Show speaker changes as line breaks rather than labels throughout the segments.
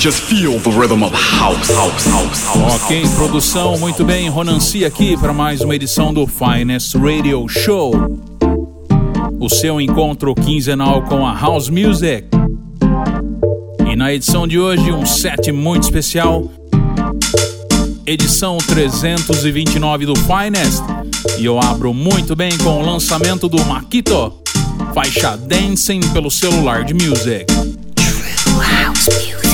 Just feel the rhythm of house, house, house, house.
Ok, produção, muito bem. Ronanci aqui para mais uma edição do Finest Radio Show. O seu encontro quinzenal com a House Music. E na edição de hoje, um set muito especial. Edição 329 do Finest. E eu abro muito bem com o lançamento do Makito. Faixa Dancing pelo celular de Music.
True House Music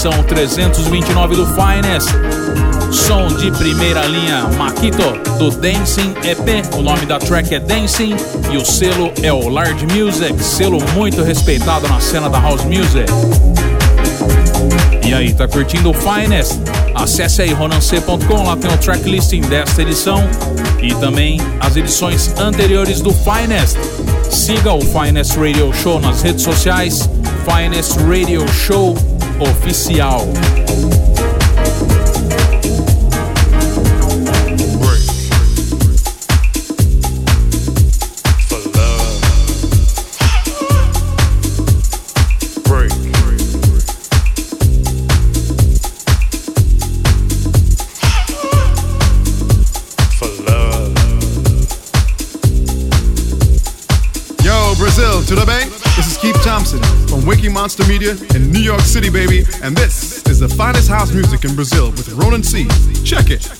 edição 329 do Finest, som de primeira linha Makito do Dancing EP. O nome da track é Dancing e o selo é o Large Music, selo muito respeitado na cena da house music. E aí, tá curtindo o Finest? Acesse aí ronancê.com, lá tem o tracklisting desta edição e também as edições anteriores do Finest. Siga o Finest Radio Show nas redes sociais, Finest Radio Show Oficial.
Monster Media in New York City, baby. And this is the finest house music in Brazil with Ronan C. Check it.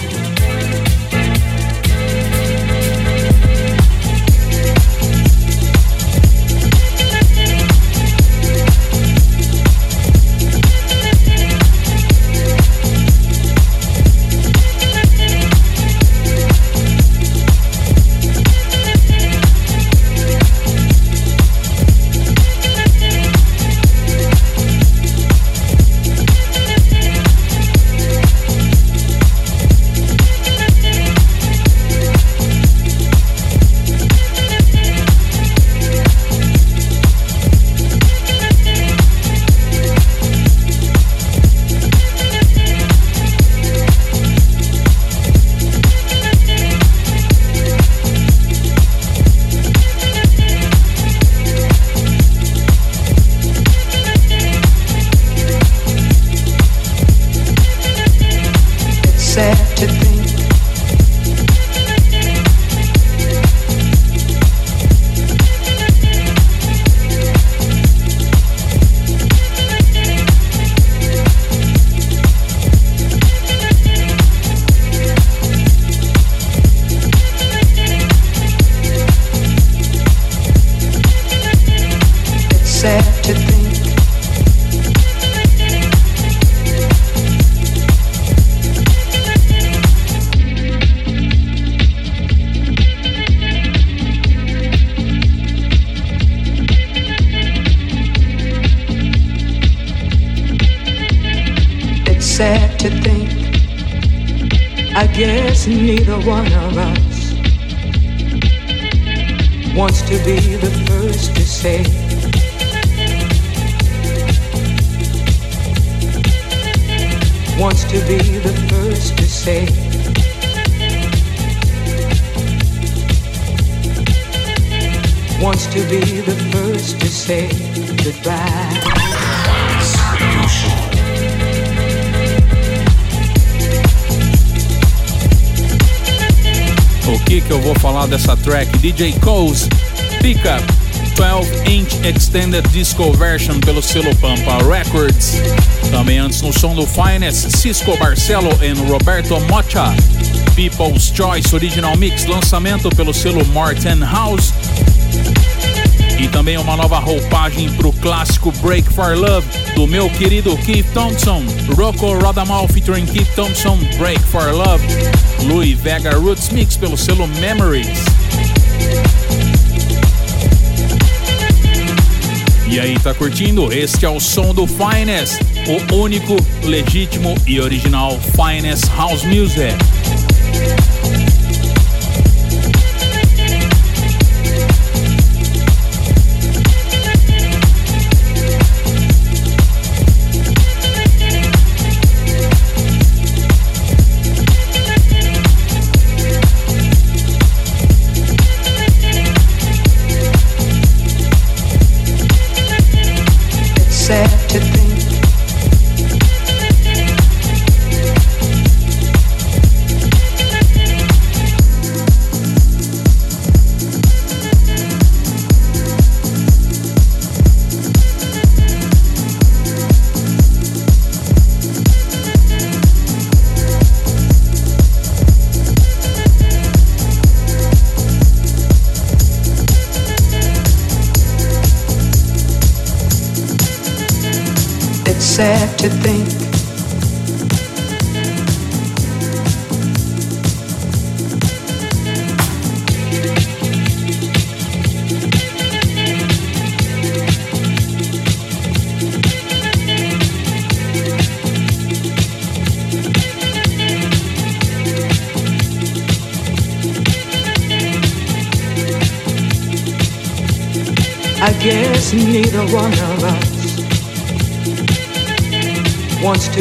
sad to think. It's sad to think. I guess neither one of us wants to be
the first to say wants to be the first to say. Wants to be the first to say goodbye. Solution. O que que eu vou falar dessa track?
DJ Coles, Pick 12-inch Extended Disco Version pelo selo Pampa Records. Também antes no som do Finest, Cisco Barcelo e Roberto Mocha. People's Choice Original Mix, lançamento pelo selo Martin House. E também uma nova roupagem para o clássico Break for Love do meu querido Keith Thompson. Rocco Rodamal featuring Keith Thompson, Break for Love. Louis Vega Roots Mix pelo selo Memories. Tá curtindo? Este é o som do Finest, o único, legítimo e original Finest House Music.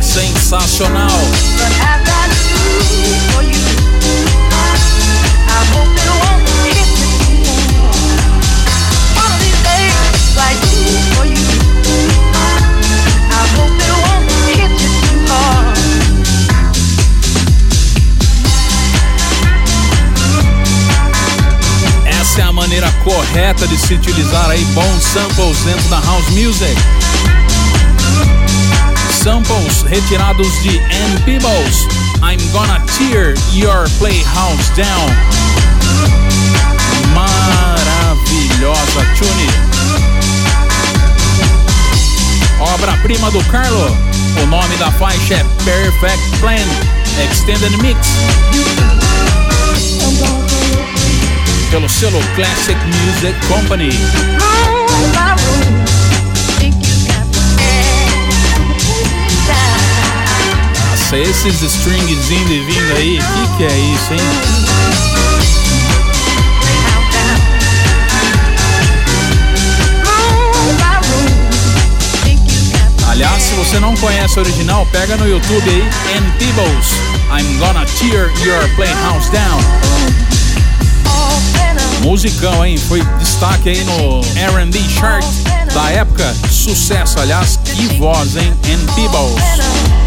Sensacional. Essa é a maneira correta de se utilizar aí bons samples dentro da house music. Samples retirados de Ann Peebles. I'm gonna tear your playhouse down. Maravilhosa tune. Obra-prima do Carlo. O nome da faixa é Perfect Plan Extended Mix. Pelo selo Classic Music Company. Nossa, esses strings indo e vindo aí, que que é isso, hein? Aliás, se você não conhece o original, pega no YouTube aí, Ann Peebles, I'm Gonna Tear Your Playhouse Down. Musicão, hein? Foi destaque aí no R&B chart da época. Sucesso, aliás, que voz, hein? Ann Peebles.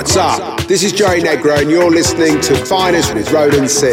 What's up? This is Joey Negro, and you're listening to Finest with Roland C.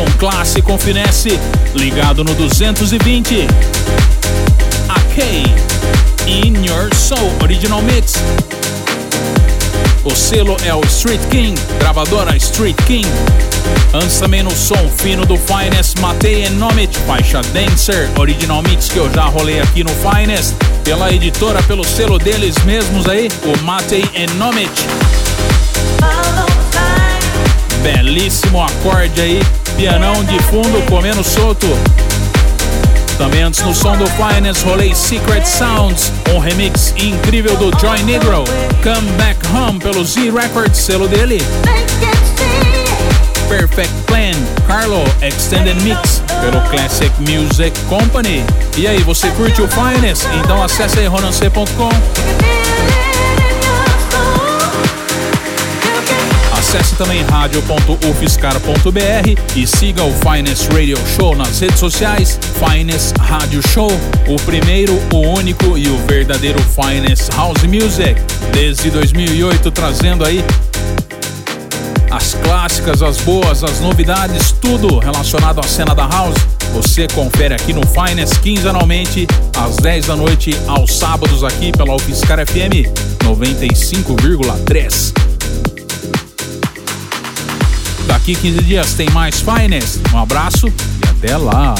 com classe e com finesse, ligado no 220. A K In Your Soul Original Mix. O selo é o Street King, gravadora Street King. Antes também no som fino do Finest, Matei Nomit, faixa Dancer, original mix que eu já rolei aqui no Finest, pela editora, pelo selo deles mesmos aí, o Matei Nomit. Belíssimo acorde aí, pianão de fundo comendo solto. Também antes no som do Finest rolei Secret Sounds, um remix incrível do Joy Negro. Come Back Home pelo Z Records, selo dele. Perfect Plan, Carlo Extended Mix pelo Classic Music Company. E aí, você curte o Finest? Então acesse aí ronance.com. Acesse também radio.ufscar.br e siga o Finest Radio Show nas redes sociais. Finest Radio Show, o primeiro, o único e o verdadeiro Finest House Music. Desde 2008 trazendo aí as clássicas, as boas, as novidades, tudo relacionado à cena da house. Você confere aqui no Finest quinzenalmente, às 10 da noite, aos sábados aqui pela UFSCar FM 95,3. Daqui 15 dias tem mais Finest. Um abraço e até lá.